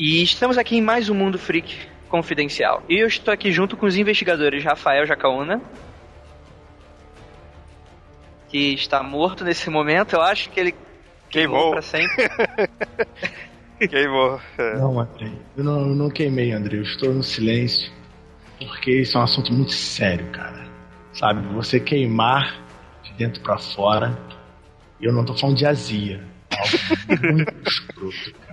E estamos aqui em mais um Mundo Freak Confidencial. E eu estou aqui junto com os investigadores Rafael Jacaúna, que está morto nesse momento. Eu acho que ele Queimou. para sempre. Queimou. É. Não, André. Eu não, eu não queimei, André. Eu estou no silêncio. Porque isso é um assunto muito sério, cara. Sabe? Você queimar de dentro pra fora. E eu não tô falando de azia. É Algo muito escroto.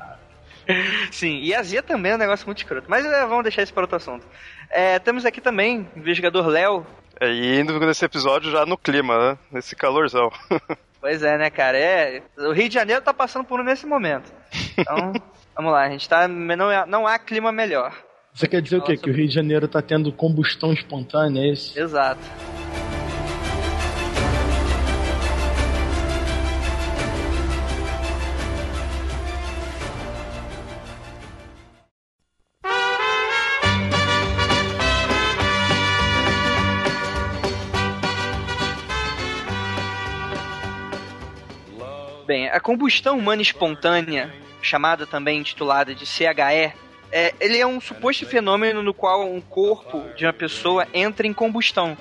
Sim, e a Zia também é um negócio muito escroto. Mas é, vamos deixar isso para outro assunto. É, temos aqui também o investigador Léo. É, e indo nesse episódio já no clima, né? Nesse calorzão. Pois é, né, cara? É, o Rio de Janeiro tá passando por um nesse momento. Então, vamos lá, a gente tá. Não, é- não há clima melhor. Você quer dizer o quê? Que o Rio de Janeiro tá tendo combustão espontânea, é isso? Exato. A combustão humana espontânea, chamada também intitulada de CHE, é, ele é um suposto fenômeno no qual um corpo de uma pessoa entra em combustão.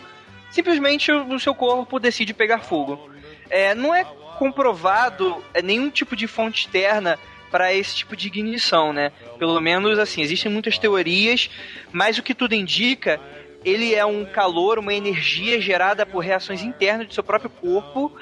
Simplesmente o, o seu corpo decide pegar fogo. É, não é comprovado é, nenhum tipo de fonte externa para esse tipo de ignição, né? Pelo menos assim, existem muitas teorias, mas o que tudo indica, ele é um calor, uma energia gerada por reações internas do seu próprio corpo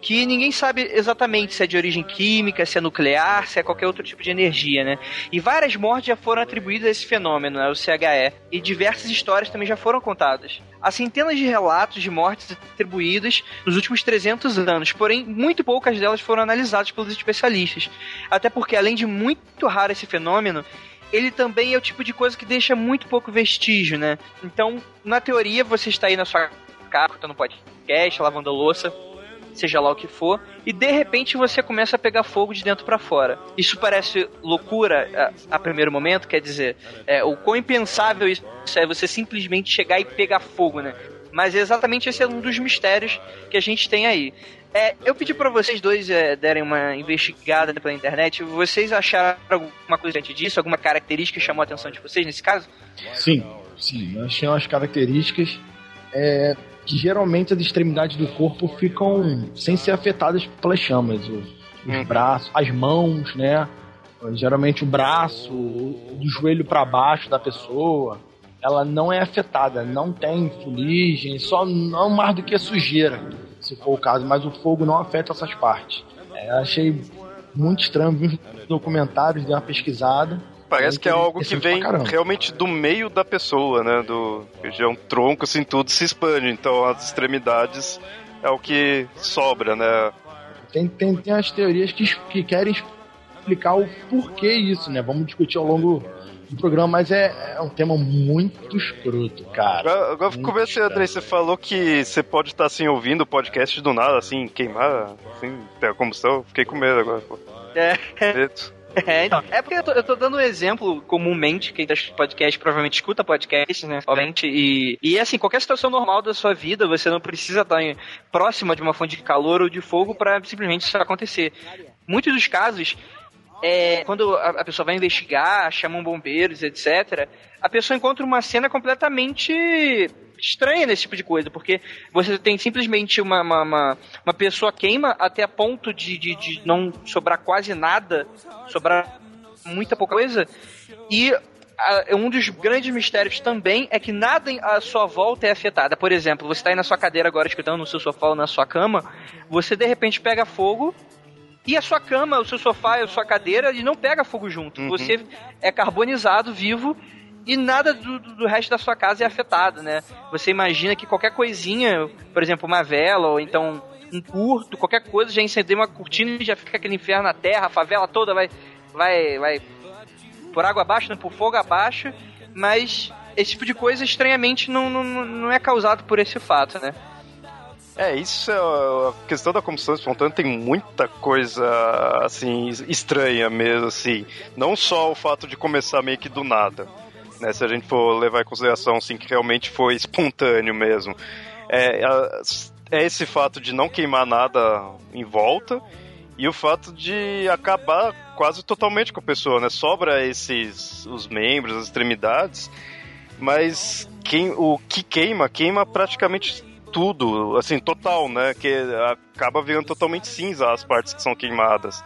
que ninguém sabe exatamente se é de origem química, se é nuclear, se é qualquer outro tipo de energia, né? E várias mortes já foram atribuídas a esse fenômeno, né, o CHE, e diversas histórias também já foram contadas. Há centenas de relatos de mortes atribuídas nos últimos 300 anos, porém muito poucas delas foram analisadas pelos especialistas. Até porque, além de muito raro esse fenômeno, ele também é o tipo de coisa que deixa muito pouco vestígio, né? Então, na teoria, você está aí na sua casa, escutando podcast, lavando a louça, seja lá o que for, e de repente você começa a pegar fogo de dentro pra fora. Isso parece loucura a, a primeiro momento, quer dizer, é, o quão impensável isso é você simplesmente chegar e pegar fogo, né? Mas exatamente esse é um dos mistérios que a gente tem aí. É, eu pedi pra vocês dois é, derem uma investigada pela internet. Vocês acharam alguma coisa diante disso? Alguma característica que chamou a atenção de vocês nesse caso? Sim, sim. Nós temos umas características é, que geralmente as extremidades do corpo ficam sem ser afetadas pelas chamas. O- os braços, as mãos, né? Geralmente o braço, o- do joelho para baixo da pessoa, ela não é afetada, não tem fuligem, só não mais do que sujeira, se for o caso, mas o fogo não afeta essas partes. É, achei muito estranho, vi documentários, dei uma pesquisada. Parece que é algo que vem realmente do meio da pessoa, né? Do é um tronco, assim, tudo se expande. Então as extremidades é o que sobra, né? Tem, tem, tem as teorias que, que querem explicar o porquê isso, né? Vamos discutir ao longo do programa, mas é, é um tema muito escroto, cara. Agora, agora comecei. André, você falou que você pode estar assim ouvindo o podcast do nada, assim, queimar, assim, ter a combustão. Fiquei com medo agora, pô. É. Medo. É, então, é porque eu tô, eu tô dando um exemplo comumente, quem tá podcast provavelmente escuta podcast, né? Obviamente, e, e assim, qualquer situação normal da sua vida, você não precisa estar em- próxima de uma fonte de calor ou de fogo para simplesmente isso acontecer. Muitos dos casos, é, quando a, a pessoa vai investigar, chamam bombeiros, etc., a pessoa encontra uma cena completamente estranha nesse tipo de coisa, porque você tem simplesmente uma, uma, uma, uma pessoa queima até a ponto de, de, de não sobrar quase nada, sobrar muita pouca coisa, e um dos grandes mistérios também é que nada à sua volta é afetada. Por exemplo, você está aí na sua cadeira agora escutando no seu sofá ou na sua cama, você de repente pega fogo e a sua cama, o seu sofá e a sua cadeira, ele não pega fogo junto. Uhum. Você é carbonizado, vivo, e nada do, do- do resto da sua casa é afetado, né? Você imagina que qualquer coisinha, por exemplo, uma vela, ou então um curto, qualquer coisa, já incendeia uma cortina e já fica aquele inferno na terra, a favela toda vai, vai, vai por água abaixo, por fogo abaixo, mas esse tipo de coisa estranhamente não, não, não é causado por esse fato, né? É, isso é a questão da combustão espontânea tem muita coisa assim estranha mesmo assim, não só o fato de começar meio que do nada, né? Se a gente for levar em consideração assim que realmente foi espontâneo mesmo, é, é esse fato de não queimar nada em volta e o fato de acabar quase totalmente com a pessoa, né? Sobra esses os membros, as extremidades, mas quem, o que queima, queima praticamente tudo, assim, total, né? Que acaba virando totalmente cinza as partes que são queimadas.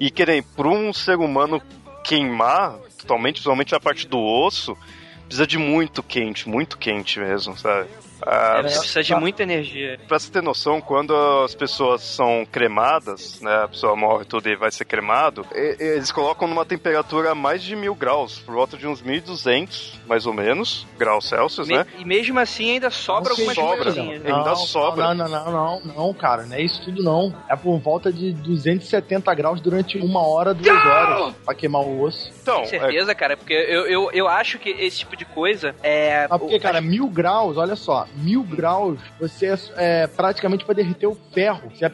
E querem, para um ser humano queimar totalmente, principalmente a parte do osso, precisa de muito quente, muito quente mesmo, sabe? Ah, é, precisa de muita energia. Pra você ter noção, quando as pessoas são cremadas, né, a pessoa morre tudo e vai ser cremado, eles colocam numa temperatura a mais de mil graus, por volta de uns 1200, mais ou menos, graus Celsius, Me né? E mesmo assim ainda sobra algumas sobra, coisinhas. Ainda não, sobra. Não, não, não, não, não, cara, não é isso tudo não. É por volta de 270 graus durante uma hora, duas horas, pra queimar o osso. Então, Com certeza, cara, porque eu, eu, eu acho que esse tipo de coisa é. Ah, porque, cara, mil graus, olha só, mil graus, você é, praticamente vai derreter o ferro. Se a,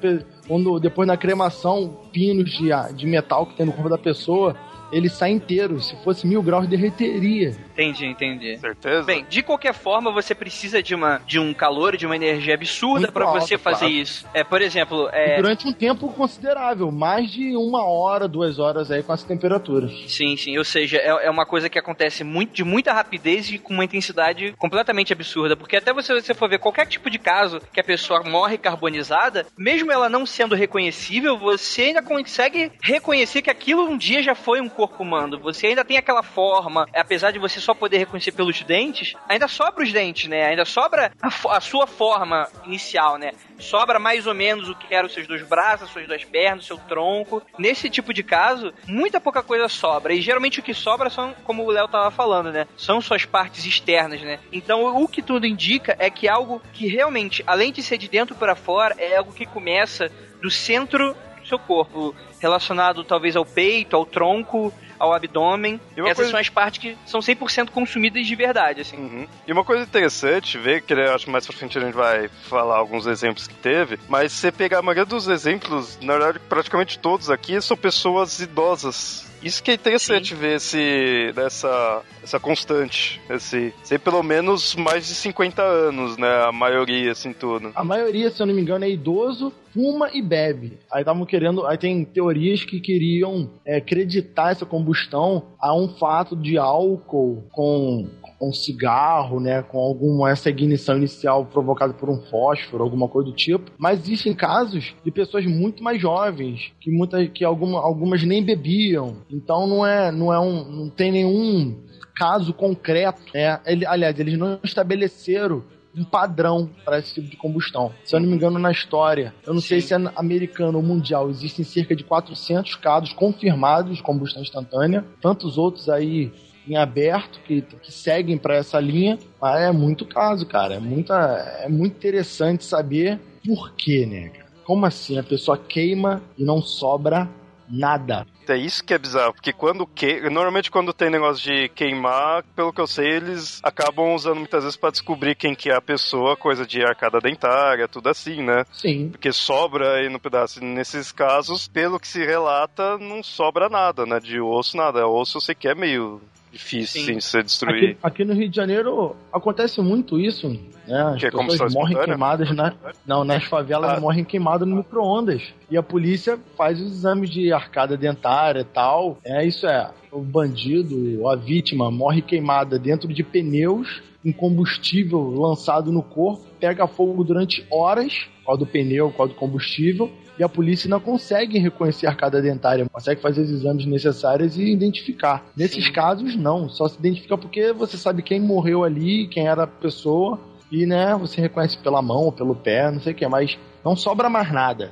quando, depois na cremação, pinos de, de metal que tem no corpo da pessoa, ele sai inteiro. Se fosse mil graus, derreteria. Entendi, entendi. Certeza? Bem, de qualquer forma, você precisa de, uma, de um calor, de uma energia absurda para você fazer claro. isso. É, por exemplo. É... Durante um tempo considerável, mais de uma hora, duas horas aí com essa temperatura. Sim, sim. Ou seja, é, é uma coisa que acontece muito, de muita rapidez e com uma intensidade completamente absurda. Porque até você, você for ver qualquer tipo de caso que a pessoa morre carbonizada, mesmo ela não sendo reconhecível, você ainda consegue reconhecer que aquilo um dia já foi um corpo humano. Você ainda tem aquela forma, apesar de você só poder reconhecer pelos dentes, ainda sobra os dentes, né? Ainda sobra a, a sua forma inicial, né? Sobra mais ou menos o que eram seus dois braços, as suas duas pernas, seu tronco. Nesse tipo de caso, muita pouca coisa sobra. E geralmente o que sobra são, como o Léo tava falando, né? São suas partes externas, né? Então o que tudo indica é que algo que realmente, além de ser de dentro para fora, é algo que começa do centro do seu corpo, relacionado talvez ao peito, ao tronco, ao abdômen. Essas coisa... são as partes que são 100% consumidas de verdade, assim. Uhum. E uma coisa interessante, ver que eu acho mais pra frente a gente vai falar alguns exemplos que teve, mas se você pegar a maioria dos exemplos, na verdade, praticamente todos aqui são pessoas idosas isso que é interessante Sim. ver esse, essa, essa constante, esse, ser pelo menos mais de 50 anos, né? A maioria, assim, tudo. A maioria, se eu não me engano, é idoso, fuma e bebe. Aí estavam querendo, aí tem teorias que queriam é, acreditar essa combustão a um fato de álcool com um cigarro, né, com alguma essa ignição inicial provocada por um fósforo, alguma coisa do tipo. Mas existem casos de pessoas muito mais jovens que muitas que alguma, algumas nem bebiam. Então não é não é um não tem nenhum caso concreto, né? Ele, aliás, eles não estabeleceram um padrão para esse tipo de combustão. Se eu não me engano, na história, eu não Sim. sei se é americano ou mundial, existem cerca de 400 casos confirmados de combustão instantânea, tantos outros aí em aberto que, que seguem para essa linha, mas é muito caso, cara. É, muita, é muito interessante saber por quê, né, Como assim? A pessoa queima e não sobra nada. É isso que é bizarro, porque quando que... normalmente quando tem negócio de queimar, pelo que eu sei, eles acabam usando muitas vezes para descobrir quem que é a pessoa, coisa de arcada dentária, tudo assim, né? Sim. Porque sobra aí no pedaço. Nesses casos, pelo que se relata, não sobra nada, né? De osso, nada. Osso eu sei que é meio difícil sim. ser destruir. Aqui, aqui, no Rio de Janeiro acontece muito isso, né? As que pessoas morrem queimadas na, não, nas favelas ah. morrem queimadas no micro-ondas. E a polícia faz os exames de arcada dentária e tal. É isso é, o bandido, a vítima morre queimada dentro de pneus em combustível lançado no corpo, pega fogo durante horas, qual do pneu, qual do combustível, e a polícia não consegue reconhecer a arcada dentária, consegue fazer os exames necessários e identificar. Nesses casos, não, só se identifica porque você sabe quem morreu ali, quem era a pessoa, e né, você reconhece pela mão ou pelo pé, não sei o que, mas não sobra mais nada.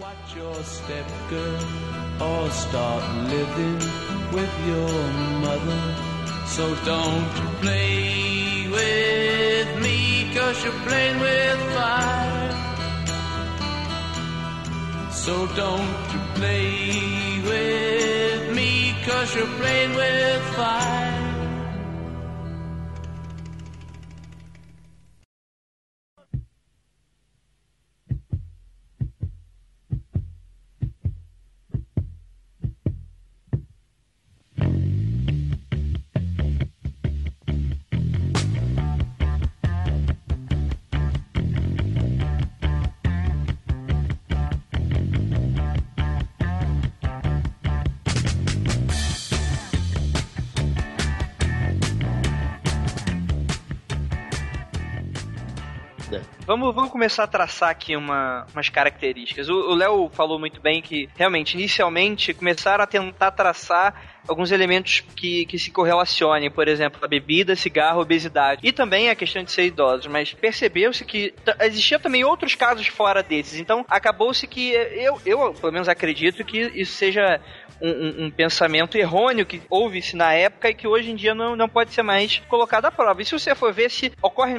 Watch your step, girl, or start living with your mother. So don't play with me, cause you're playing with fire. So don't you play with me, cause you're playing with fire. Vamos, vamos começar a traçar aqui uma, umas características. O Léo falou muito bem que, realmente, inicialmente, começaram a tentar traçar alguns elementos que, que se correlacionem, por exemplo, a bebida, cigarro, obesidade. E também a questão de ser idosos, mas percebeu-se que existia também outros casos fora desses. Então, acabou-se que eu, eu, pelo menos, acredito que isso seja um, um, pensamento errôneo que houve-se na época e que hoje em dia não, não pode ser mais colocado à prova. E se você for ver se ocorre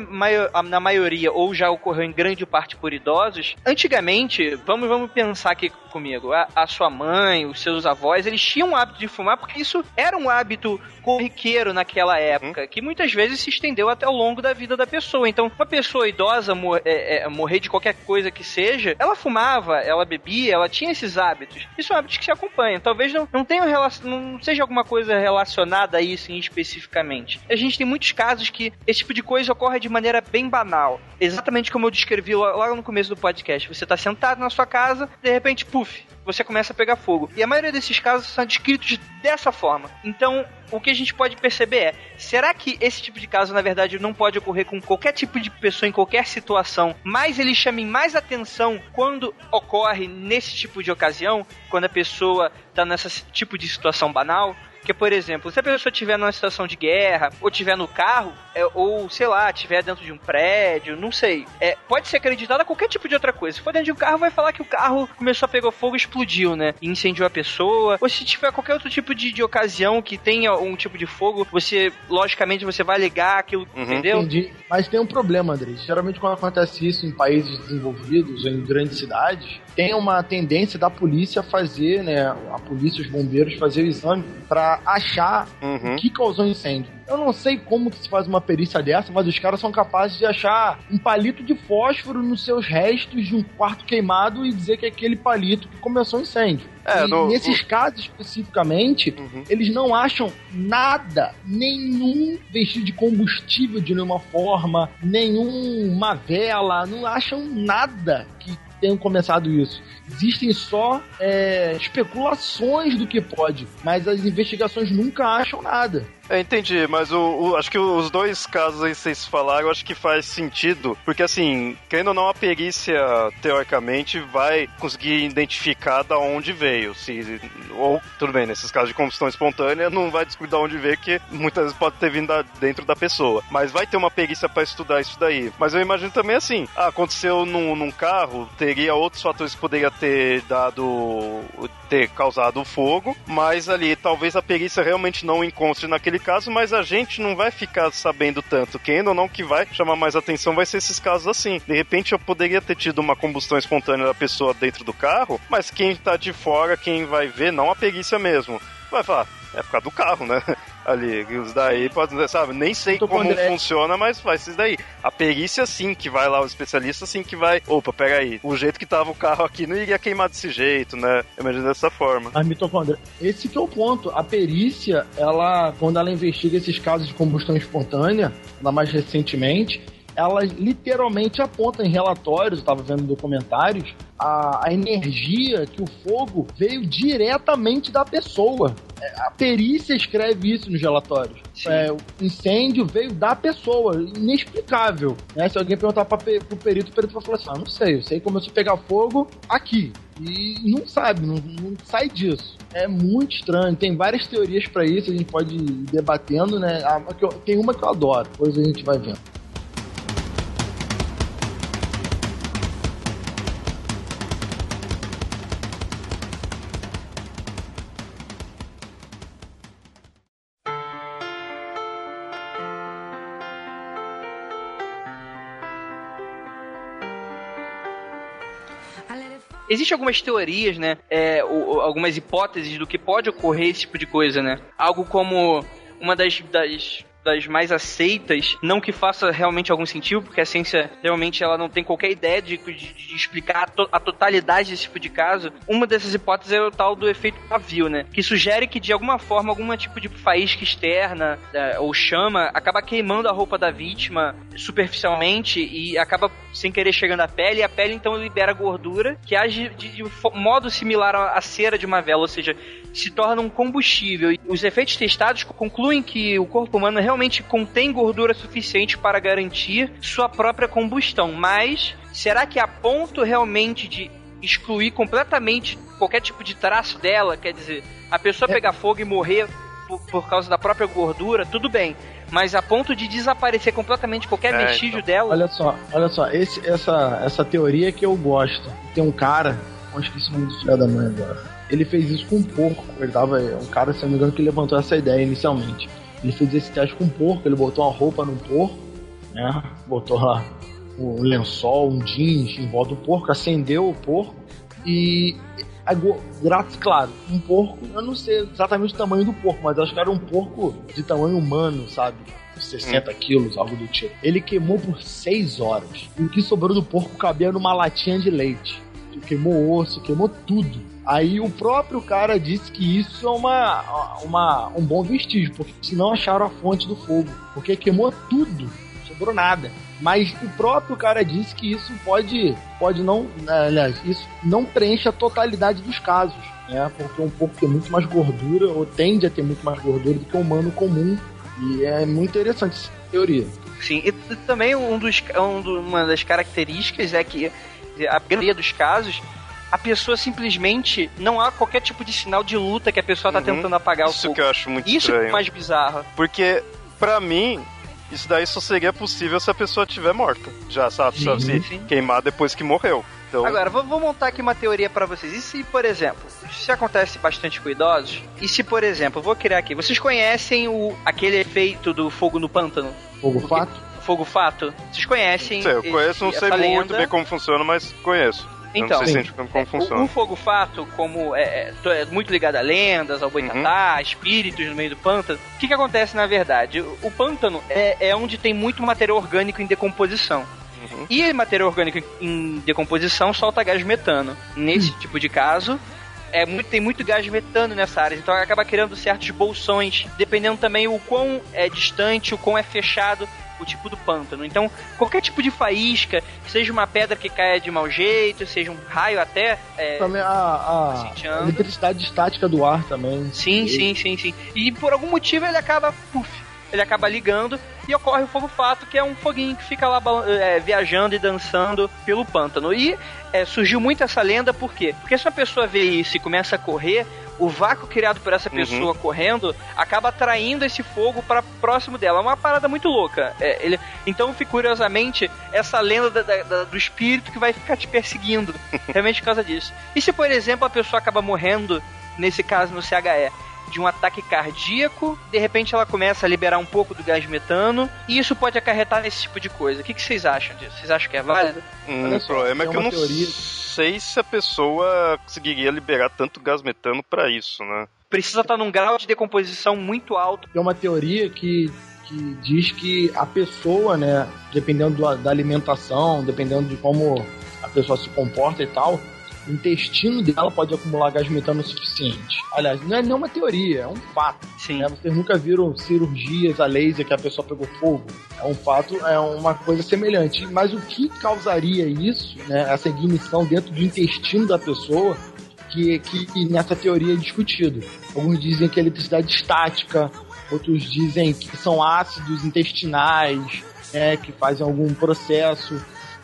na maioria ou já ocorreu em grande parte por idosos, antigamente, vamos, vamos pensar aqui comigo, a, a sua mãe, os seus avós, eles tinham o hábito de fumar porque isso era um hábito corriqueiro naquela época, uhum. que muitas vezes se estendeu até ao longo da vida da pessoa. Então, uma pessoa idosa mor é, é, morrer de qualquer coisa que seja, ela fumava, ela bebia, ela tinha esses hábitos. Isso é um hábito que se acompanha. Talvez não, não relação, não seja alguma coisa relacionada a isso especificamente. A gente tem muitos casos que esse tipo de coisa ocorre de maneira bem banal. Exatamente como eu descrevi lá no começo do podcast. Você está sentado na sua casa, de repente, puf, você começa a pegar fogo. E a maioria desses casos são descritos dessa forma. Então, o que a gente pode perceber é: será que esse tipo de caso, na verdade, não pode ocorrer com qualquer tipo de pessoa em qualquer situação, mas ele chame mais atenção quando ocorre nesse tipo de ocasião, quando a pessoa está nesse tipo de situação banal? Porque, por exemplo, se a pessoa estiver numa situação de guerra, ou estiver no carro, é, ou sei lá, estiver dentro de um prédio, não sei, é, pode ser acreditada qualquer tipo de outra coisa. Se for dentro de um carro, vai falar que o carro começou a pegar fogo e explodiu, né? E incendiou a pessoa. Ou se tiver qualquer outro tipo de, de ocasião que tenha um tipo de fogo, você, logicamente, você vai ligar aquilo, uhum. entendeu? Entendi. Mas tem um problema, André. Geralmente, quando acontece isso em países desenvolvidos ou em grandes cidades, tem uma tendência da polícia fazer, né, a polícia, os bombeiros fazer o exame para achar uhum. o que causou o incêndio. Eu não sei como que se faz uma perícia dessa, mas os caras são capazes de achar um palito de fósforo nos seus restos de um quarto queimado e dizer que é aquele palito que começou o incêndio. É, no, nesses no... casos especificamente, uhum. eles não acham nada, nenhum vestígio de combustível de nenhuma forma, nenhuma vela, não acham nada que tenham começado isso. Existem só é, especulações do que pode, mas as investigações nunca acham nada. É, entendi, mas o, o, acho que os dois casos aí que vocês falaram, acho que faz sentido, porque assim, querendo ou não, a perícia, teoricamente, vai conseguir identificar da onde veio. Se, ou, tudo bem, nesses casos de combustão espontânea, não vai descobrir da onde veio, que muitas vezes pode ter vindo da, dentro da pessoa. Mas vai ter uma perícia para estudar isso daí. Mas eu imagino também assim, ah, aconteceu num, num carro, teria outros fatores que poderia ter dado, ter causado o fogo, mas ali talvez a perícia realmente não encontre naquele naquele caso, mas a gente não vai ficar sabendo tanto. Quem ou não que vai chamar mais atenção vai ser esses casos assim. De repente eu poderia ter tido uma combustão espontânea da pessoa dentro do carro, mas quem tá de fora, quem vai ver, não a perícia mesmo, vai falar, é por causa do carro, né? ali. Os daí, pode, sabe, nem sei como funciona, mas vai ser daí. A perícia sim, que vai lá, o especialista sim que vai. Opa, pega aí. O jeito que tava o carro aqui não iria queimar desse jeito, né? Imagina dessa forma. Mas mitocôndria, esse que é o ponto. A perícia, ela, quando ela investiga esses casos de combustão espontânea, lá mais recentemente, ela literalmente aponta em relatórios, eu estava vendo documentários, a, a, energia que o fogo veio diretamente da pessoa. É, a perícia escreve isso nos relatórios. É, o incêndio veio da pessoa, inexplicável. Né? Se alguém perguntar para o perito, o perito vai falar assim: ah, não sei, eu sei que começou a pegar fogo aqui. E não sabe, não, não sai disso. É muito estranho. Tem várias teorias para isso, a gente pode ir debatendo, né? Tem uma que eu adoro, depois a gente vai vendo. Existem algumas teorias, né? É, ou- ou algumas hipóteses do que pode ocorrer esse tipo de coisa, né? Algo como uma das, das, das mais aceitas, não que faça realmente algum sentido, porque a ciência realmente ela não tem qualquer ideia de, de- de explicar a, to- a totalidade desse tipo de caso. Uma dessas hipóteses é o tal do efeito pavio, né? Que sugere que de alguma forma, algum tipo de faísca externa é, ou chama acaba queimando a roupa da vítima superficialmente e acaba sem querer chegando à pele, e a pele então libera gordura que age de, de modo similar à cera de uma vela, ou seja, se torna um combustível. E os efeitos testados concluem que o corpo humano realmente contém gordura suficiente para garantir sua própria combustão, mas será que a ponto realmente de excluir completamente qualquer tipo de traço dela, quer dizer, a pessoa pegar fogo e morrer por, por causa da própria gordura, tudo bem. Mas a ponto de desaparecer completamente qualquer É, vestígio dela. Olha só, olha só, esse, essa, essa teoria que eu gosto. Tem um cara, eu esqueci o nome do filho da mãe agora. Ele fez isso com um porco. Ele tava. Um cara, se não me engano, que levantou essa ideia inicialmente. Ele fez esse teste com um porco, ele botou uma roupa no porco, né? Botou lá um lençol, um jeans em volta do porco, acendeu o porco e. agu- Grátis, claro, um porco, eu não sei exatamente o tamanho do porco, mas acho que era um porco de tamanho humano, sabe? 60 quilos, algo do tipo. Ele queimou por 6 horas. E o que sobrou do porco cabia numa latinha de leite. Queimou osso, queimou tudo. Aí o próprio cara disse que isso é uma, uma, um bom vestígio, porque senão acharam a fonte do fogo. Porque queimou tudo, não sobrou nada. Mas o próprio cara disse que isso pode, pode não, aliás, isso não preenche a totalidade dos casos, né? Porque um porco tem muito mais gordura, ou tende a ter muito mais gordura do que o humano comum. E é muito interessante essa teoria. Sim, e também um dos, um uma das características é que a maioria dos casos a pessoa simplesmente não há qualquer tipo de sinal de luta que a pessoa tá Uhum. tentando apagar o Isso fogo. que eu acho muito Isso que é estranho. mais bizarro. Porque, pra mim, isso daí só seria possível se a pessoa estiver morta. Já sabe, sabe Sim, se sim. queimar depois que morreu. Então, Agora, vou, vou montar aqui uma teoria pra vocês. E se, por exemplo, se acontece bastante com idosos, e se, por exemplo, eu vou criar aqui, vocês conhecem o, aquele efeito do fogo no pântano? Fogo O fato? Fogo fato? Vocês conhecem? sei, eu esse- conheço, não sei muito lenda? bem como funciona, mas conheço. Então, não sei exatamente como O- funciona. O, fogo fato, como é, é, é muito ligado a lendas, ao boitatá, espíritos no meio do pântano, o que, que acontece na verdade? O, o pântano é, é onde tem muito material orgânico em decomposição. Uhum. E material orgânico em decomposição solta gás metano. Nesse tipo de caso, é muito, tem muito gás metano nessa área, então acaba criando certos bolsões, dependendo também o quão é distante, o quão é fechado o tipo do pântano. Então, qualquer tipo de faísca, seja uma pedra que caia de mau jeito, seja um raio até. é, Também a, a Sitiando. eletricidade estática do ar também. Sim, sim, sim, sim. E por algum motivo ele acaba. Ele acaba ligando e ocorre o fogo fato, que é um foguinho que fica lá é, viajando e dançando pelo pântano. E é, surgiu muito essa lenda, por quê? Porque se uma pessoa vê isso e começa a correr, o vácuo criado por essa Uhum. pessoa correndo acaba atraindo esse fogo para próximo dela. É uma parada muito louca. É, ele, então, curiosamente, essa lenda da- da- da- do espírito que vai ficar te perseguindo. realmente por causa disso. E se, por exemplo, a pessoa acaba morrendo, nesse caso no CHE, de um ataque cardíaco, de repente ela começa a liberar um pouco do gás metano, e isso pode acarretar nesse tipo de coisa. O que, que vocês acham disso? Vocês acham que é válido? Hum, o problema é que eu não teoria- sei se a pessoa conseguiria liberar tanto gás metano pra isso, né? Precisa estar num grau de decomposição muito alto. Tem uma teoria que, que diz que a pessoa, né, dependendo do- da alimentação, dependendo de como a pessoa se comporta e tal, o intestino dela pode acumular gás metano o suficiente. Aliás, não é nenhuma teoria, é um fato. Sim. né? Vocês nunca viram cirurgias a laser que a pessoa pegou fogo? É um fato, é uma coisa semelhante. Mas o que causaria isso, né, essa ignição dentro do intestino da pessoa, que, que nessa teoria é discutido? Alguns dizem que é eletricidade estática, outros dizem que são ácidos intestinais, né, que fazem algum processo.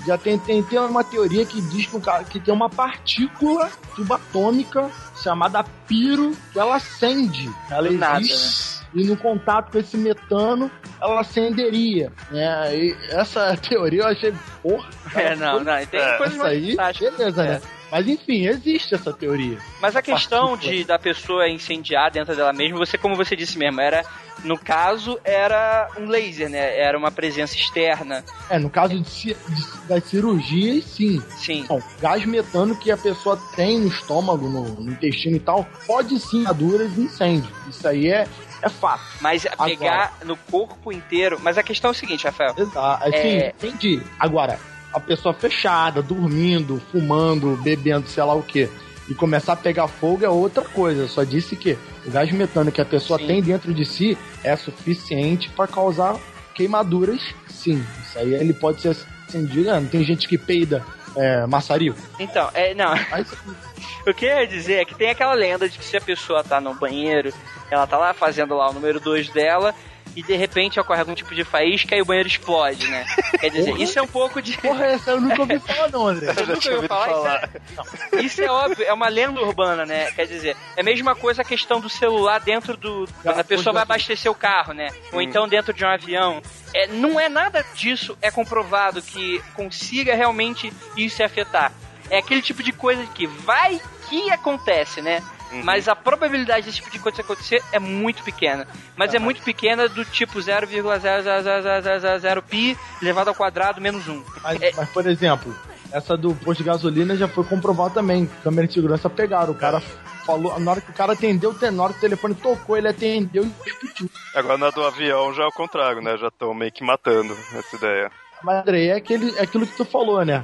Já tem, tem, tem uma teoria que diz que, um que tem uma partícula subatômica chamada piro que ela acende. Ela Do nada, existe e no contato com esse metano ela acenderia. Né? E essa teoria eu achei, porra. É, não, não. Tem É, coisas Essa aí, beleza, É. né? Mas enfim, existe essa teoria. Mas a questão de da pessoa incendiar dentro dela mesma, você, como você disse mesmo, era No caso, era um laser, né? Era uma presença externa. É, no caso de, ci- de- das cirurgias, sim. Sim. Bom, gás metano que a pessoa tem no estômago, no, no intestino e tal, pode sim duras de incêndio. Isso aí é, é fato. Mas pegar no corpo inteiro. Mas a questão é o seguinte, Rafael. Exato. Assim, É. entendi. Agora, a pessoa fechada, dormindo, fumando, bebendo, sei lá o que, e começar a pegar fogo é outra coisa. Eu só disse que o gás metano que a pessoa Sim. tem dentro de si é suficiente para causar queimaduras, sim. Isso aí ele pode ser acendido. né? Tem gente que peida é, maçarico. Então, é, não. Mas O que eu ia dizer é que tem aquela lenda de que se a pessoa tá no banheiro, ela tá lá fazendo lá o número 2 dela, e de repente ocorre algum tipo de faísca e o banheiro explode, né? Quer dizer, isso é um pouco de. Porra, essa eu nunca ouvi falar, não, André. Já nunca ouviu ouvido falar? Isso, é, isso é óbvio, é uma lenda urbana, né? Quer dizer, é a mesma coisa a questão do celular dentro do. Quando a pessoa vai abastecer o carro, né? Ou então dentro de um avião. É, não é nada disso é comprovado que consiga realmente isso se afetar. É aquele tipo de coisa que vai que acontece, né? Mas a probabilidade desse tipo de coisa acontecer é muito pequena. Mas é muito pequena do tipo 0,00000 pi elevado ao quadrado menos 1. Mas, É. mas, por exemplo, essa do posto de gasolina já foi comprovado também. Câmera de segurança pegaram. O cara falou, na hora que o cara atendeu, na hora que o telefone tocou, ele atendeu e explodiu. Agora na do avião já é o contrário, né? Já estão meio que matando essa ideia. Mas, André, é, aquele, é aquilo que tu falou, né?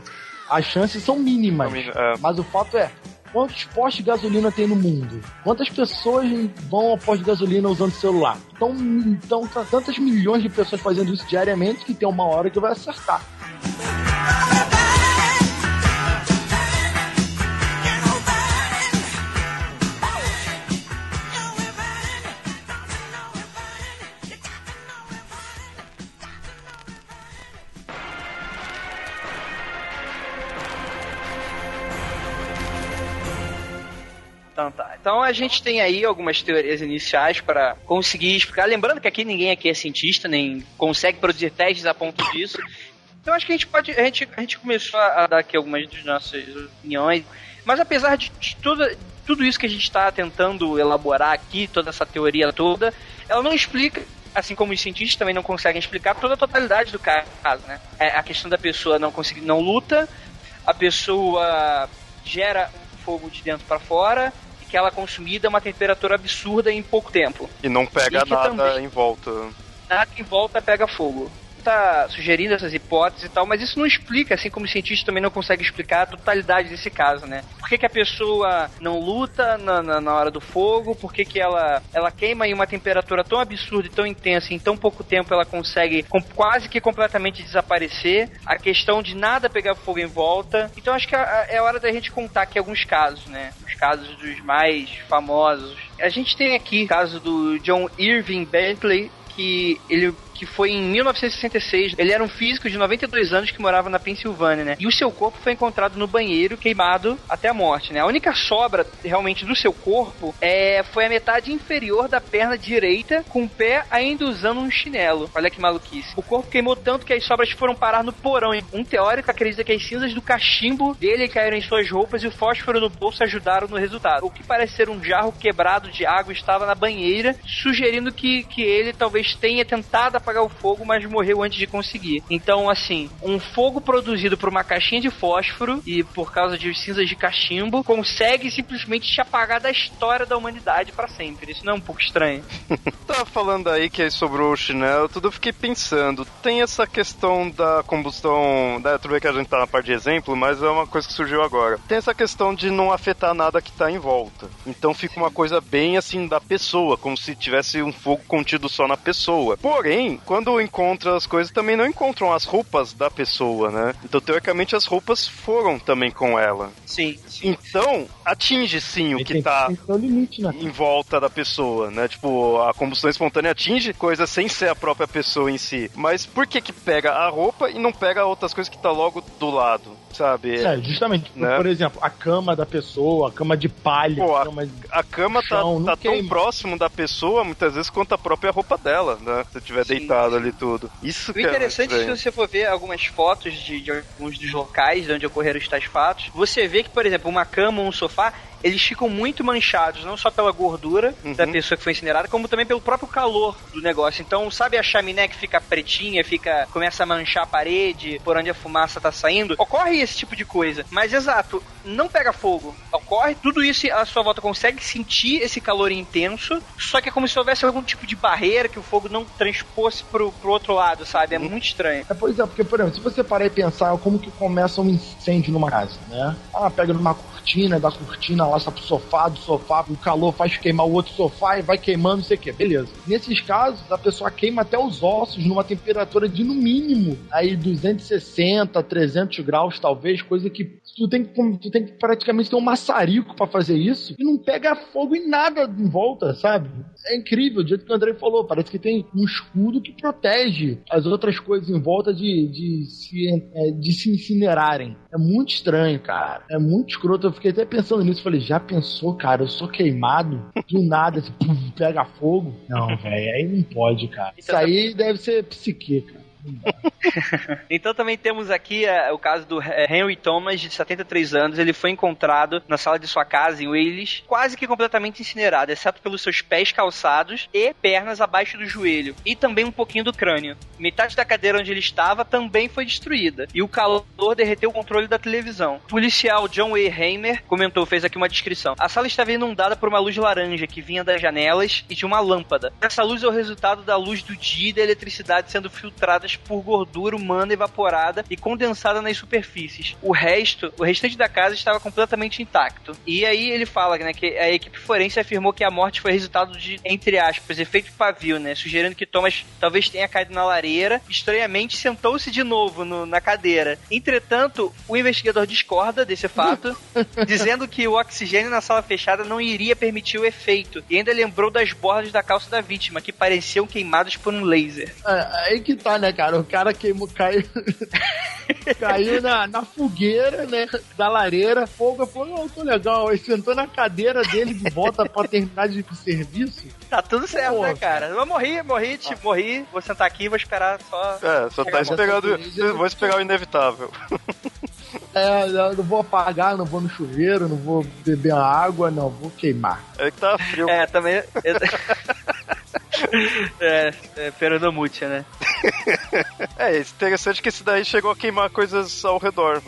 As chances são mínimas. É. Mas o fato é, quantos postos de gasolina tem no mundo? Quantas pessoas vão ao posto de gasolina usando celular? Então, então tantas milhões de pessoas fazendo isso diariamente que tem uma hora que vai acertar. A gente tem aí algumas teorias iniciais para conseguir explicar. Lembrando que aqui ninguém aqui é cientista, nem consegue produzir testes a ponto disso. Então acho que a gente pode. A gente, a gente começou a dar aqui algumas das nossas opiniões. Mas apesar de, tudo, tudo isso que a gente está tentando elaborar aqui, toda essa teoria toda, ela não explica. Assim como os cientistas também não conseguem explicar toda a totalidade do caso, né? É a questão da pessoa não conseguir, não luta, a pessoa gera fogo de dentro para fora que ela é consumida a uma temperatura absurda em pouco tempo. E não pega E nada também- em volta. Nada em volta pega fogo. Tá sugerindo essas hipóteses e tal, mas isso não explica, assim como o cientista também não consegue explicar a totalidade desse caso, né? Por que, que a pessoa não luta na, na, na hora do fogo? Por que, que ela, ela queima em uma temperatura tão absurda e tão intensa, em tão pouco tempo ela consegue com- quase que completamente desaparecer? A questão de nada pegar fogo em volta. Então acho que a- a- é hora da gente contar aqui alguns casos, né? Os casos dos mais famosos. A gente tem aqui o caso do John Irving Bentley, que ele que foi em 1966. Ele era um físico de 92 anos que morava na Pensilvânia, né? E o seu corpo foi encontrado no banheiro, queimado até a morte, né? A única sobra realmente do seu corpo é, foi a metade inferior da perna direita, com o pé ainda usando um chinelo. Olha que maluquice. O corpo queimou tanto que as sobras foram parar no porão. Um teórico acredita que as cinzas do cachimbo dele caíram em suas roupas e o fósforo no bolso ajudaram no resultado. O que parece ser um jarro quebrado de água estava na banheira, sugerindo que, que ele talvez tenha tentado apagar o fogo, mas morreu antes de conseguir. Então, assim, um fogo produzido por uma caixinha de fósforo e por causa de cinzas de cachimbo consegue simplesmente te apagar da história da humanidade para sempre. Isso não é um pouco estranho? Tava falando aí que é sobre o chinelo, tudo eu fiquei pensando. Tem essa questão da combustão. Da, tudo bem que a gente tá na parte de exemplo, mas é uma coisa que surgiu agora. Tem essa questão de não afetar nada que tá em volta. Então fica uma coisa bem assim da pessoa, como se tivesse um fogo contido só na pessoa. Porém, quando encontra as coisas, também não encontram as roupas da pessoa, né? Então, teoricamente, as roupas foram também com ela. Sim. Então, atinge sim o que tá um limite, né? em volta da pessoa, né? Tipo, a combustão espontânea atinge coisas sem ser a própria pessoa em si. Mas por que que pega a roupa e não pega outras coisas que tá logo do lado, sabe? É, justamente. Né? Por exemplo, a cama da pessoa, a cama de palha, Pô, a a- cama de... A cama tá, Chão, tá tão queima. próximo da pessoa, muitas vezes, quanto a própria roupa dela, né? Se estiver Sim. Conectado ali tudo. Isso O que interessante é é se você for ver algumas fotos de, de alguns dos locais de onde ocorreram os tais fatos, você vê que, por exemplo, uma cama ou um sofá, eles ficam muito manchados, não só pela gordura Uhum. da pessoa que foi incinerada, como também pelo próprio calor do negócio. Então, sabe a chaminé que fica pretinha, fica começa a manchar a parede, por onde a fumaça tá saindo? Ocorre esse tipo de coisa. Mas, exato, não pega fogo. Ocorre tudo isso a sua volta consegue sentir esse calor intenso, só que é como se houvesse algum tipo de barreira que o fogo não transpôs pro, pro outro lado, sabe? É muito estranho. É, pois é, porque, por exemplo, se você parar e pensar como que começa um incêndio numa casa, né? Ah, pega numa cortina, da cortina lá pro sofá, do sofá, o calor faz queimar o outro sofá e vai queimando, não sei o que, beleza. Nesses casos, a pessoa queima até os ossos numa temperatura de, no mínimo, aí 260, 300 graus, talvez, coisa que tu tem que, tu tem que praticamente ter um maçarico pra fazer isso e não pega fogo em nada em volta, sabe? É incrível, do jeito que o André falou, parece que tem um escudo que protege as outras coisas em volta de, de, se, é, de se incinerarem. É muito estranho, cara. É muito escroto. Fiquei até pensando nisso. Falei, já pensou, cara? Eu sou queimado do nada, assim, pega fogo. Não, velho, aí não pode, cara. Isso aí deve ser psique, cara. Então também temos aqui é, o caso do é, Henry Thomas, de 73 anos. Ele foi encontrado na sala de sua casa em Wales, quase que completamente incinerado, exceto pelos seus pés calçados e pernas abaixo do joelho, e também um pouquinho do crânio. Metade da cadeira onde ele estava também foi destruída, e o calor derreteu o controle da televisão. O policial John A. Hamer comentou, fez aqui uma descrição. A sala estava inundada por uma luz laranja que vinha das janelas e de uma lâmpada. Essa luz é o resultado da luz do dia e da eletricidade sendo filtradas por gordura humana evaporada e condensada nas superfícies. O resto, o restante da casa estava completamente intacto. E aí ele fala, né, que a equipe forense afirmou que a morte foi resultado de, entre aspas, efeito pavio, né, sugerindo que Thomas talvez tenha caído na lareira, estranhamente sentou-se de novo no- na cadeira. Entretanto, o investigador discorda desse fato, dizendo que o oxigênio na sala fechada não iria permitir o efeito, e ainda lembrou das bordas da calça da vítima, que pareciam queimadas por um laser. É, aí que tá, né, cara? O cara queimou, caiu, caiu na, na fogueira, né, da lareira, fogo, falou, oh, tô legal, aí sentou na cadeira dele de volta pra terminar de serviço. Tá tudo certo, Pô. né, cara? Eu morri, morri, tipo, morri, vou sentar aqui e vou esperar só. É, só tá esperando. Vou esperar o inevitável. É, eu não vou apagar, não vou no chuveiro, não vou beber água, não, vou queimar. É que tá frio. É, também. é, é peronomútil, né? É, interessante que esse daí chegou a queimar coisas ao redor.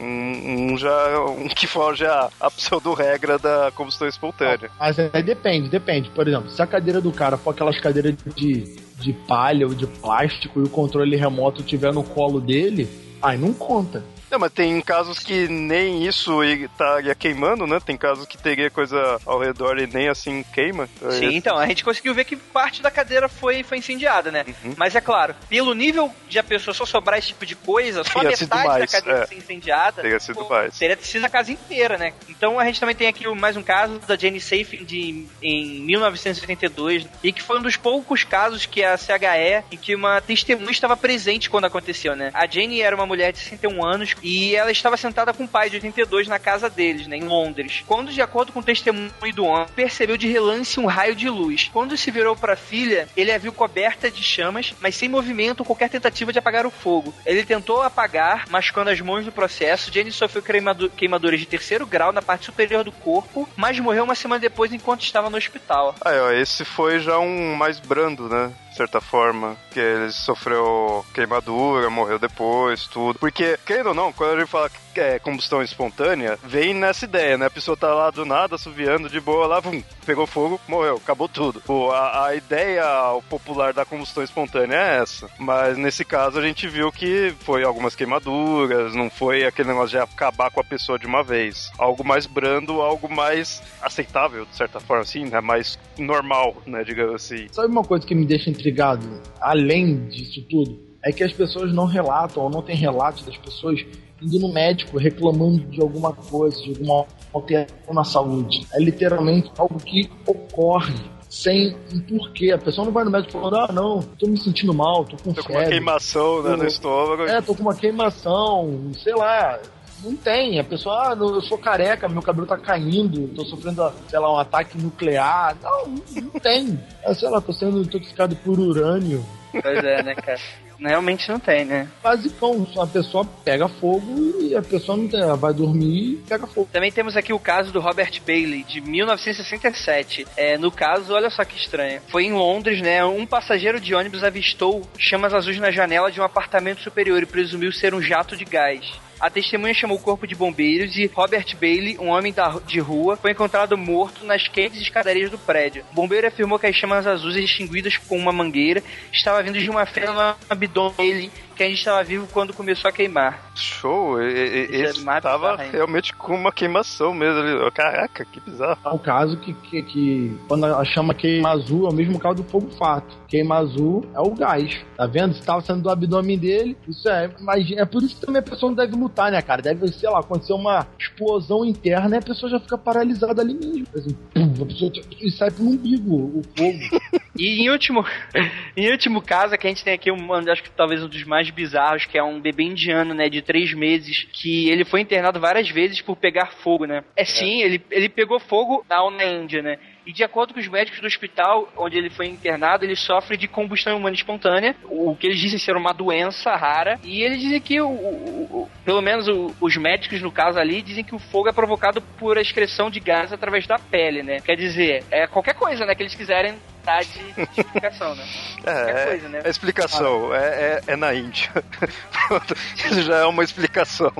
Um, um já, um que foge a, a pseudo-regra da combustão espontânea. Mas aí depende, depende. Por exemplo, se a cadeira do cara for aquelas cadeiras de, de palha ou de plástico e o controle remoto tiver no colo dele, aí não conta. Não, mas tem casos que nem isso estaria queimando, né? Tem casos que teria coisa ao redor e nem assim queima. Sim, então, a gente conseguiu ver que parte da cadeira foi, foi incendiada, né? Uhum. Mas é claro, pelo nível de a pessoa só sobrar esse tipo de coisa, só Teria metade mais, da cadeira é. ser incendiada. Teria sido pô, mais. Teria sido a casa inteira, né? Então a gente também tem aqui mais um caso da Jenny Safe de, em 1982, e que foi um dos poucos casos que a CHE, em que uma testemunha estava presente quando aconteceu, né? A Jenny era uma mulher de 61 anos e ela estava sentada com o pai de 82 na casa deles, né, em Londres. Quando, de acordo com o testemunho do homem, percebeu de relance um raio de luz. Quando se virou para a filha, ele a viu coberta de chamas, mas sem movimento ou qualquer tentativa de apagar o fogo. Ele tentou apagar, machucando as mãos no processo. Jenny sofreu queimadu- queimaduras de terceiro grau na parte superior do corpo, mas morreu uma semana depois enquanto estava no hospital. Aí, ó, esse foi já um mais brando, né? De certa forma. Que ele sofreu queimadura, morreu depois, tudo. Porque, querendo ou não, quando a gente fala que é combustão espontânea, vem nessa ideia, né? A pessoa tá lá do nada, assoviando de boa lá, vum, pegou fogo, morreu, acabou tudo. Pô, a, a ideia popular da combustão espontânea é essa. Mas nesse caso a gente viu que foi algumas queimaduras, não foi aquele negócio de acabar com a pessoa de uma vez. Algo mais brando, algo mais aceitável, de certa forma, assim, né? Mais normal, né? Digamos assim. Sabe uma coisa que me deixa intrigado, além disso tudo? É que as pessoas não relatam, ou não tem relatos das pessoas indo no médico reclamando de alguma coisa, de alguma alteração na saúde. É literalmente algo que ocorre sem um porquê. A pessoa não vai no médico falando, ah, não, tô me sentindo mal, tô com Tô com uma febre. queimação né, no estômago. É, tô com uma queimação, sei lá. Não tem. A pessoa, ah, não, eu sou careca, meu cabelo tá caindo, tô sofrendo, sei lá, um ataque nuclear. Não, não, não tem. É, sei lá, tô sendo intoxicado por urânio. Pois é, né, cara? Realmente não tem, né? Basicão, a pessoa pega fogo e a pessoa não tem, ela vai dormir e pega fogo. Também temos aqui o caso do Robert Bailey, de 1967. É, no caso, olha só que estranho. Foi em Londres, né? Um passageiro de ônibus avistou chamas azuis na janela de um apartamento superior e presumiu ser um jato de gás. A testemunha chamou o corpo de bombeiros e Robert Bailey, um homem da, de rua, foi encontrado morto nas quentes escadarias do prédio. O bombeiro afirmou que as chamas azuis extinguidas com uma mangueira estavam vindo de uma fenda no abdômen dele que a gente estava vivo quando começou a queimar. Show! E, e, é esse mais tava bizarro ainda. realmente com uma queimação mesmo. ali. Caraca, que bizarro. É um caso que, que, que quando a chama queima azul, é o mesmo caso do fogo fato. Queima azul é o gás. Tá vendo? Estava saindo do abdômen dele, isso é. Imagina, é por isso que também a pessoa não deve lutar, né, cara? Deve, sei lá, acontecer uma explosão interna e a pessoa já fica paralisada ali mesmo. Assim, pum, a pessoa e sai pro umbigo o fogo. E em último, em último caso, que a gente tem aqui um, acho que talvez um dos mais bizarros, que é um bebê indiano, né, de três meses, que ele foi internado várias vezes por pegar fogo, né? É sim, ele, ele pegou fogo na, na Índia, né? E de acordo com os médicos do hospital onde ele foi internado, ele sofre de combustão humana espontânea, o que eles dizem ser uma doença rara. E eles dizem que, o, o- o- pelo menos o- os médicos no caso ali, dizem que o fogo é provocado por a excreção de gás através da pele, né? Quer dizer, é qualquer coisa, né, que eles quiserem dar de explicação, né? É, coisa, né? é explicação. É, é, é na Índia. Pronto, Isso já é uma explicação.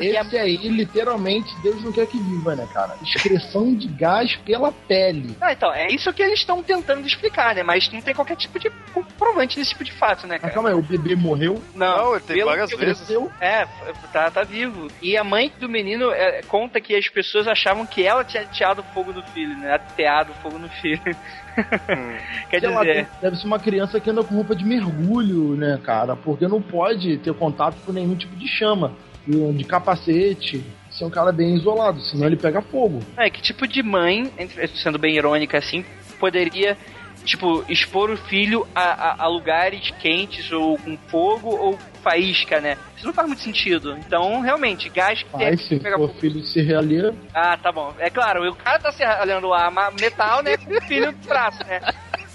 Esse aí, literalmente, Deus não quer que viva, né, cara? Excreção de gás pela pele. Ah, então, é isso que eles estão tentando explicar, né? Mas não tem qualquer tipo de comprovante desse tipo de fato, né, cara? calma aí, o bebê morreu, Não, ele tem várias vezes. cresceu. É, tá, tá vivo. E a mãe do menino é, conta que as pessoas achavam que ela tinha ateado fogo no filho, né? Ateado fogo no filho. Quer Sei lá, dizer, deve ser uma criança que anda com roupa de mergulho, né, cara? Porque não pode ter contato com nenhum tipo de chama. De capacete. Ser um cara bem isolado, senão ele pega fogo. é, que tipo de mãe, sendo bem irônica assim, poderia, tipo, expor o filho a, a- a lugares quentes ou com fogo ou faísca, né? Isso não faz muito sentido. Então, realmente, gás que Mas se pega for fogo. filho de serralheira, Ah, tá bom. É claro, o cara tá se olhando lá metal, né? Com o filho no braço, né?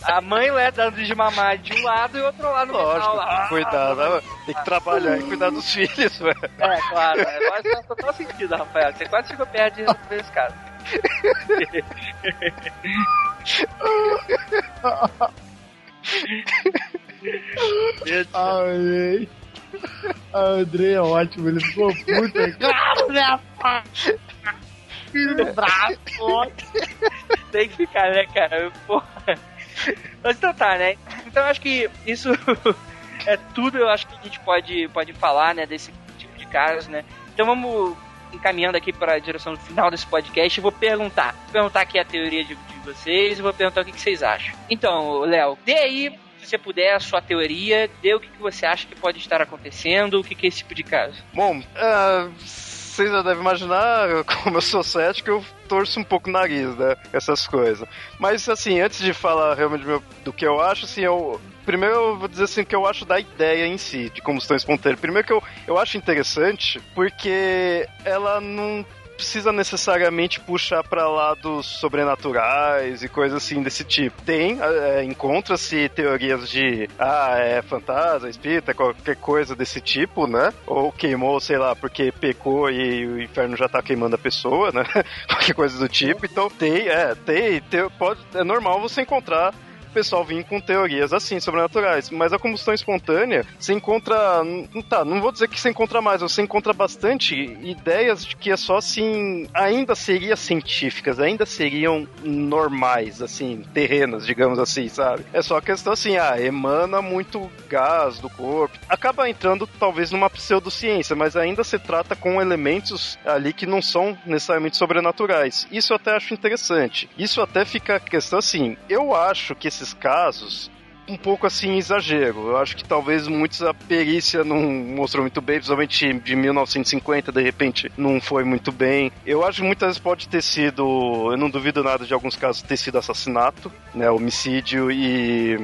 A mãe lá dando de mamar de um lado e o outro lado metal Lógico, lá. tem que cuidar, né? Tem que trabalhar e cuidar dos filhos, velho. É, claro. É, faz, faz total sentido, Rafael. Você quase ficou perto de resolver esse caso. Ai, a André é ótimo, ele ficou puta. Claro, né? Filho do braço. Tem que ficar, né, cara? Porra. Mas então tá, né? Então acho que isso é tudo, eu acho que a gente pode, pode falar, né, desse tipo de caso, né? Então vamos encaminhando aqui para a direção final desse podcast. Vou perguntar, vou perguntar aqui a teoria de, de vocês e vou perguntar o que, que vocês acham. Então, Léo, dê aí, se você puder, a sua teoria, dê o que, que você acha que pode estar acontecendo, o que, que é esse tipo de caso. Bom, ah, vocês já devem imaginar, como eu sou cético, eu torço um pouco o nariz, né? Essas coisas. Mas, assim, antes de falar realmente do que eu acho, assim, eu. Primeiro eu vou dizer assim que eu acho da ideia em si, de combustão espontânea. Primeiro que eu, eu acho interessante, porque ela não precisa necessariamente puxar pra lados sobrenaturais e coisas assim desse tipo. Tem, é, encontra-se teorias de ah, é fantasma, espírita, qualquer coisa desse tipo, né? Ou queimou, sei lá, porque pecou e o inferno já tá queimando a pessoa, né? qualquer coisa do tipo. Então tem, é, tem, tem pode, é normal você encontrar o pessoal vir com teorias assim, sobrenaturais. Mas a combustão espontânea, você encontra. Tá, não vou dizer que você encontra mais, você encontra bastante ideias de que é só assim. Ainda seria científicas, ainda seriam normais, assim, terrenas, digamos assim, sabe? É só questão assim, ah, emana muito gás do corpo. Acaba entrando talvez numa pseudociência, mas ainda se trata com elementos ali que não são necessariamente sobrenaturais. Isso eu até acho interessante. Isso até fica a questão assim, eu acho que esses casos um pouco assim exagero. Eu acho que talvez muitos a perícia não mostrou muito bem, principalmente de 1950, de repente não foi muito bem. Eu acho que muitas vezes pode ter sido, eu não duvido nada de alguns casos ter sido assassinato, né, homicídio e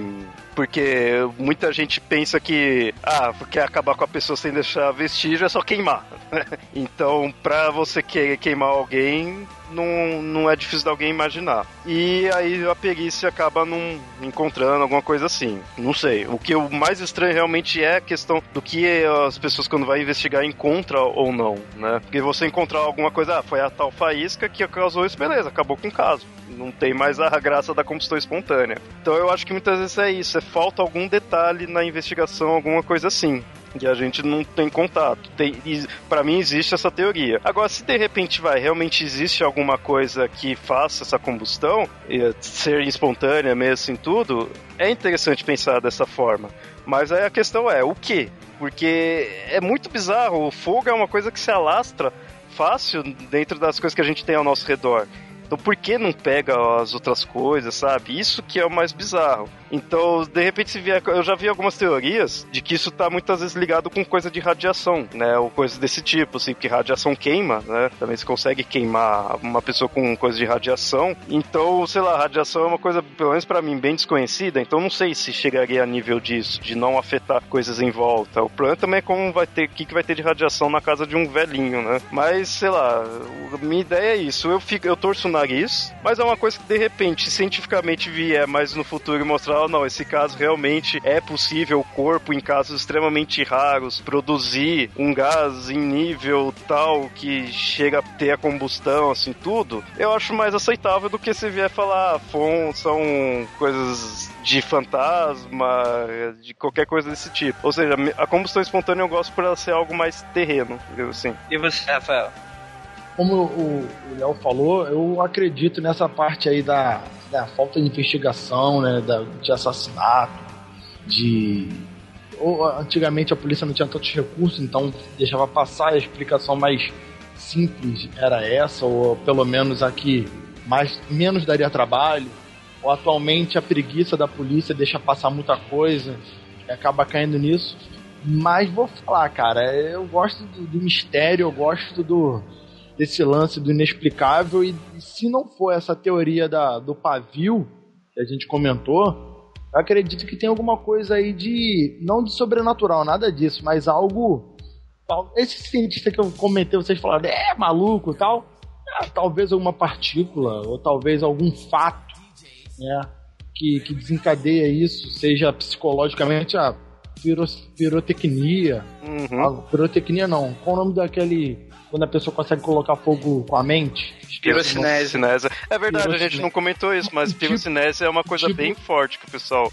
porque muita gente pensa que, ah, quer acabar com a pessoa sem deixar vestígio é só queimar. então, pra você que, queimar alguém, não, não é difícil de alguém imaginar. E aí a perícia acaba não encontrando alguma coisa assim. Não sei. O que o mais estranho realmente é a questão do que as pessoas quando vai investigar encontram ou não, né? Porque você encontrar alguma coisa, ah, foi a tal faísca que causou isso, beleza, acabou com o caso. Não tem mais a graça da combustão espontânea. Então eu acho que muitas vezes é isso, é falta algum detalhe na investigação, alguma coisa assim e a gente não tem contato. Tem, para mim existe essa teoria. Agora, se de repente vai, realmente existe alguma coisa que faça essa combustão, ser espontânea mesmo assim tudo, é interessante pensar dessa forma. Mas aí a questão é, o que? Porque é muito bizarro, o fogo é uma coisa que se alastra fácil dentro das coisas que a gente tem ao nosso redor. Então por que não pega as outras coisas, sabe? Isso que é o mais bizarro. Então, de repente, se vier. Eu já vi algumas teorias de que isso tá muitas vezes ligado com coisa de radiação, né? Ou coisa desse tipo, assim, que radiação queima, né? Também se consegue queimar uma pessoa com coisa de radiação. Então, sei lá, radiação é uma coisa, pelo menos para mim, bem desconhecida. Então, não sei se chegaria a nível disso, de não afetar coisas em volta. O plano também é como vai ter, o que, que vai ter de radiação na casa de um velhinho, né? Mas, sei lá, minha ideia é isso. Eu, fico, eu torço o nariz, mas é uma coisa que, de repente, cientificamente vier mais no futuro e mostrar não, esse caso realmente é possível o corpo, em casos extremamente raros, produzir um gás em nível tal que chega a ter a combustão, assim, tudo, eu acho mais aceitável do que se vier falar, ah, são coisas de fantasma, de qualquer coisa desse tipo. Ou seja, a combustão espontânea eu gosto por ela ser algo mais terreno, assim. E você, Rafael? Como o Léo falou, eu acredito nessa parte aí da, da falta de investigação, né, da, de assassinato, de ou, antigamente a polícia não tinha tantos recursos, então deixava passar a explicação mais simples era essa, ou pelo menos aqui mais menos daria trabalho. Ou atualmente a preguiça da polícia deixa passar muita coisa e acaba caindo nisso. Mas vou falar, cara, eu gosto do, do mistério, eu gosto do, desse lance do inexplicável. E, e se não for essa teoria da, do pavio que a gente comentou, eu acredito que tem alguma coisa aí de não de sobrenatural, nada disso, mas algo esse cientista que eu comentei, vocês falaram, é maluco, tal, é, talvez alguma partícula ou talvez algum fato, né, que, que desencadeia isso, seja psicologicamente pirotecnia, uhum. pirotecnia não, qual o nome daquele quando a pessoa consegue colocar fogo com a mente. Pirocinese. É verdade, a gente não comentou isso, mas tipo, pirocinese é uma coisa tipo, bem forte que o pessoal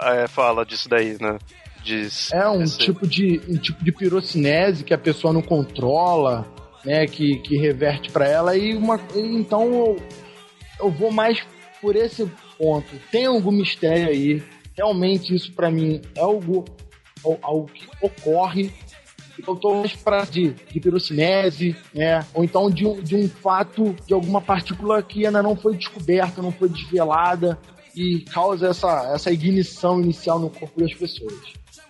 é, fala disso daí, né? Diz, é um esse... tipo de um tipo de pirocinese que a pessoa não controla, né? Que, que reverte para ela e uma então eu, eu vou mais por esse ponto. Tem algum mistério aí? Realmente isso para mim é algo algo que ocorre eu tô mais para de, de pirocinese, né? Ou então de um, de um fato de alguma partícula que ainda não foi descoberta, não foi desvelada e causa essa, essa ignição inicial no corpo das pessoas.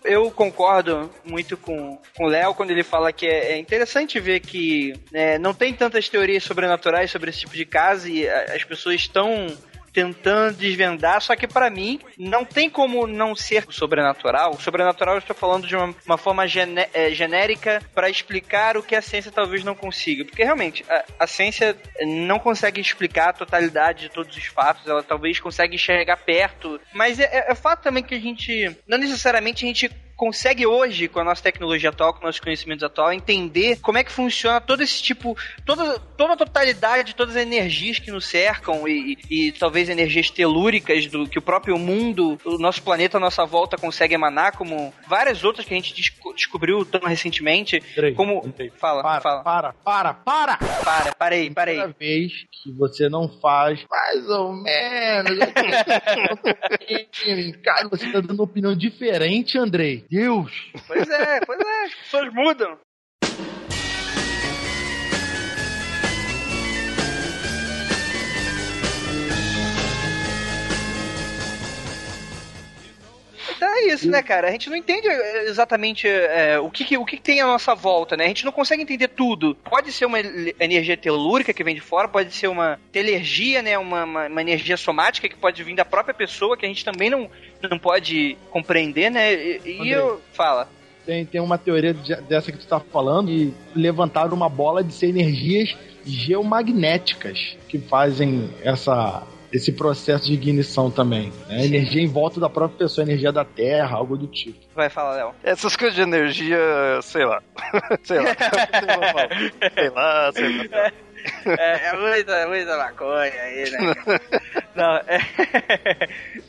Eu concordo muito com, com o Léo quando ele fala que é, é interessante ver que né, não tem tantas teorias sobrenaturais sobre esse tipo de caso e as pessoas estão tentando desvendar, só que para mim não tem como não ser sobrenatural. O sobrenatural eu estou falando de uma, uma forma gené genérica para explicar o que a ciência talvez não consiga. Porque realmente, a, a, ciência não consegue explicar a totalidade de todos os fatos, ela talvez consiga enxergar perto, mas é, é, é fato também que a gente, não necessariamente a gente consegue hoje, com a nossa tecnologia atual, com nossos conhecimentos atual, entender como é que funciona todo esse tipo, toda, toda a totalidade, todas as energias que nos cercam e, e, e talvez energias telúricas do que o próprio mundo, o nosso planeta à nossa volta consegue emanar, como várias outras que a gente desco descobriu tão recentemente. Peraí, como. Fala, para, fala. Para, para, para! Para, parei, parei. Primeira vez que você não faz mais ou menos. Cara, você tá dando uma opinião diferente, Andrei. Deus! Pois é, pois é, as pessoas mudam. Então é isso, né, cara? A gente não entende é, exatamente é, o, que, que- o que, que tem à nossa volta, né? A gente não consegue entender tudo. Pode ser uma energia telúrica que vem de fora, pode ser uma telergia, né? Uma, uma, uma energia somática que pode vir da própria pessoa, que a gente também não, não pode compreender, né? E, Andrei. eu. Fala. Tem, tem uma teoria de- dessa que tu tá falando e levantaram uma bola de ser energias geomagnéticas que fazem essa, esse processo de ignição também. Né? Energia em volta da própria pessoa, energia da Terra, algo do tipo. Vai falar, Léo. Essas coisas de energia, sei lá. sei lá. sei lá, sei lá. É, é muita, muita maconha aí, né? não, é...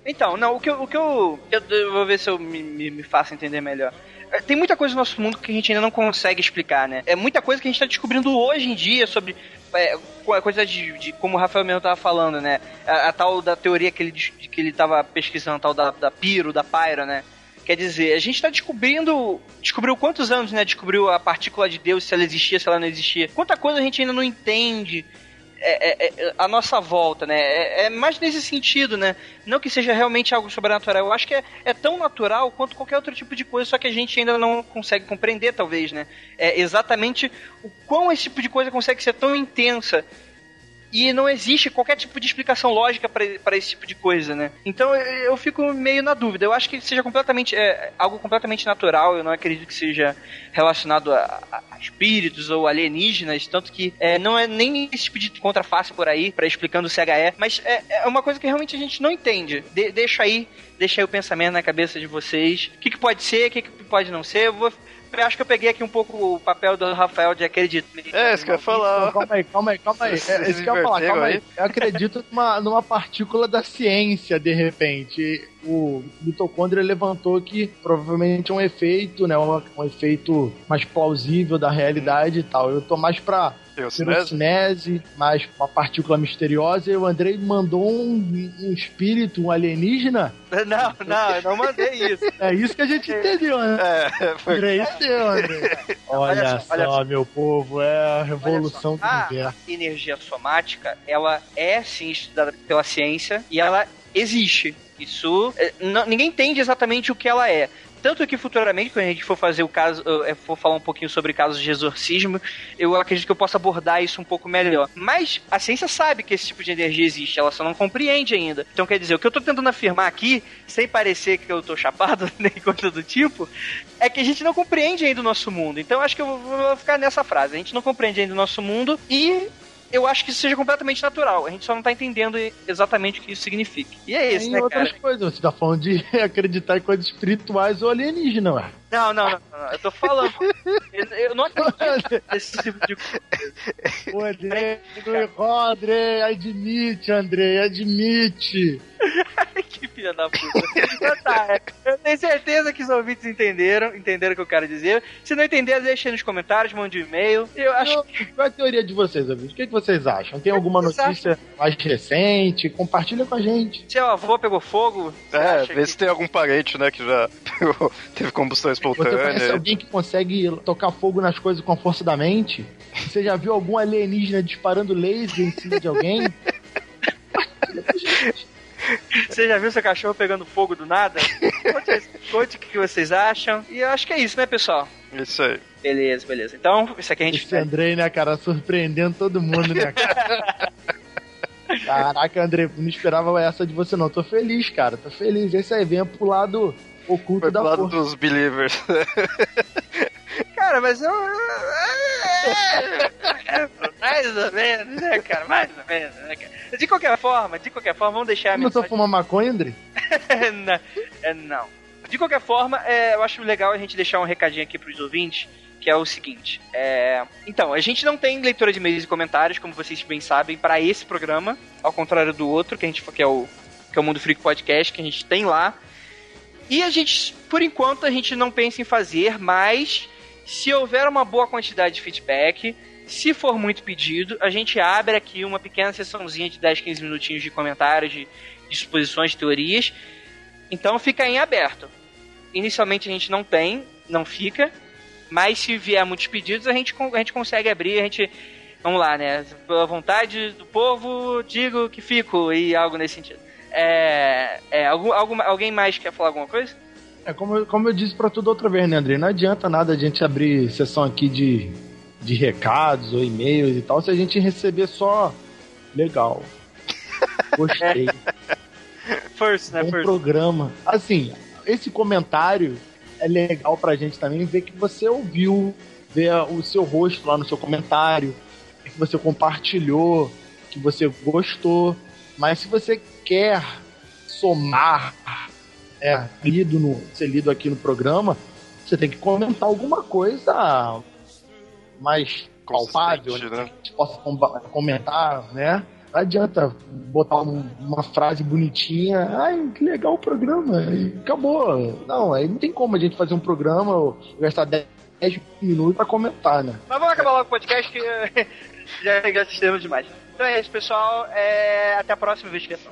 Então, não, o que eu, o que eu, eu, eu vou ver se eu me, me, me faço entender melhor. É, Tem muita coisa no nosso mundo que a gente ainda não consegue explicar, né? É muita coisa que a gente tá descobrindo hoje em dia sobre é, coisa de, de como o Rafael mesmo tava falando, né? A, a tal da teoria que ele, que ele tava pesquisando, tal da, da Piro, da Pyro, né? Quer dizer, a gente tá descobrindo. Descobriu quantos anos, né? Descobriu a partícula de Deus, se ela existia, se ela não existia. Quanta coisa a gente ainda não entende é, é, é, a nossa volta, né? É, é mais nesse sentido, né? Não que seja realmente algo sobrenatural. Eu acho que é, é tão natural quanto qualquer outro tipo de coisa, só que a gente ainda não consegue compreender, talvez, né? É exatamente o quão esse tipo de coisa consegue ser tão intensa. E não existe qualquer tipo de explicação lógica para esse tipo de coisa, né? Então eu, fico meio na dúvida. Eu acho que seja completamente é, algo completamente natural. Eu não acredito que seja relacionado a, a- a espíritos ou alienígenas, tanto que é, não é nem esse tipo de contraface por aí para explicando o CHE, mas é, é uma coisa que realmente a gente não entende. De- deixa aí, deixa aí o pensamento na cabeça de vocês. O que, que pode ser, o que, que pode não ser. Eu vou acho que eu peguei aqui um pouco o papel do Rafael de acredito. É, isso que eu ia falar. Calma aí, calma aí, calma aí. Vocês É, isso que eu ia falar, calma aí. aí? Eu acredito numa, numa partícula da ciência, de repente. O mitocôndria levantou que provavelmente é um efeito, né? Um, um efeito mais plausível da realidade e tal. Eu tô mais pra Teocinese? pirocinese, mais uma partícula misteriosa. E o Andrei mandou um, um espírito, um alienígena. Não, não, eu não mandei isso. É isso que a gente entendeu, né? É, foi. Andrei, entendeu, Andrei? Olha, Olha só, olha só. meu povo, é a revolução do universo. energia somática, ela é sim estudada pela ciência e ela existe. Isso. é, não- ninguém entende exatamente o que ela é. Tanto que futuramente, quando a gente for fazer o caso, for falar um pouquinho sobre casos de exorcismo, eu acredito que eu possa abordar isso um pouco melhor. Mas a ciência sabe que esse tipo de energia existe, ela só não compreende ainda. Então quer dizer, o que eu tô tentando afirmar aqui, sem parecer que eu tô chapado nem coisa do tipo, é que a gente não compreende ainda o nosso mundo. Então acho que eu vou ficar nessa frase. A gente não compreende ainda o nosso mundo e eu acho que isso seja completamente natural. A gente só não tá entendendo exatamente o que isso significa. E é isso, Tem né, outras cara? coisas. Você tá falando de acreditar em coisas espirituais ou alienígenas, ué. Não, não, não, não, Eu tô falando. Eu, eu não acredito nesse tipo de coisa. O André, não errou, André, admite, André, admite. que filha da puta. Então tá, é. eu tenho certeza que os ouvintes entenderam, entenderam o que eu quero dizer. Se não entender, deixa aí nos comentários, mande um e-mail. Eu acho Não, Qual é a teoria de vocês, ouvintes? O que, que vocês acham? Tem alguma notícia mais recente? Compartilha com a gente. que seu avô pegou fogo. É, vê que- se tem algum parente, né, que já pegou- teve combustão Você conhece espontânea. alguém que consegue tocar fogo nas coisas com a força da mente? Você já viu algum alienígena disparando laser em cima de alguém? Você já viu seu cachorro pegando fogo do nada? Conte, conte o que vocês acham. E eu acho que é isso, né, pessoal? Isso aí. Beleza, beleza. Então, isso aqui a gente Esse Andrei, né, cara, surpreendendo todo mundo, né, cara? Caraca, Andrei, não esperava essa de você, não. Tô feliz, cara, tô feliz. Esse aí, venha pro lado oculto Foi da lado força. dos believers. Cara, mas eu. Mais ou menos, né, cara? Mais ou menos, né, cara? De qualquer forma, de qualquer forma, vamos deixar a Começou a mensagem. fumar maconha, Andrei? não, é, não. De qualquer forma, é, eu acho legal a gente deixar um recadinho aqui pros ouvintes, que é o seguinte. é, Então, a gente não tem leitura de e-mails e comentários, como vocês bem sabem, para esse programa, ao contrário do outro, que a gente que é o que é o Mundo Freak Podcast, que a gente tem lá. E a gente, por enquanto, a gente não pensa em fazer, mas se houver uma boa quantidade de feedback, se for muito pedido, a gente abre aqui uma pequena sessãozinha de 10, 15 minutinhos de comentários, de, suposições, teorias. Então fica em aberto. Inicialmente a gente não tem, não fica, mas se vier muitos pedidos, a gente, a gente consegue abrir, a gente. Vamos lá, né? Pela vontade do povo, digo que fico, e algo nesse sentido. É. é algum, algum, alguém mais quer falar alguma coisa? É como, eu- como eu disse pra tudo outra vez, né, André? Não adianta nada a gente abrir sessão aqui de, de recados ou e-mails e tal se a gente receber só legal. Gostei. First, né? um First. programa. Assim, esse comentário é legal pra gente também ver que você ouviu, ver o seu rosto lá no seu comentário, que você compartilhou, que você gostou. Mas se você quer somar, é, lido no, ser lido aqui no programa, você tem que comentar alguma coisa mais palpável, né? que a gente possa com- comentar, né? Não adianta botar um- uma frase bonitinha, ai, que legal o programa, e acabou. Não, aí não tem como a gente fazer um programa ou gastar 10 minutos pra comentar, né? Mas vamos acabar logo o podcast que já, já assistimos demais. Então é isso, pessoal. É, Até a próxima investigação.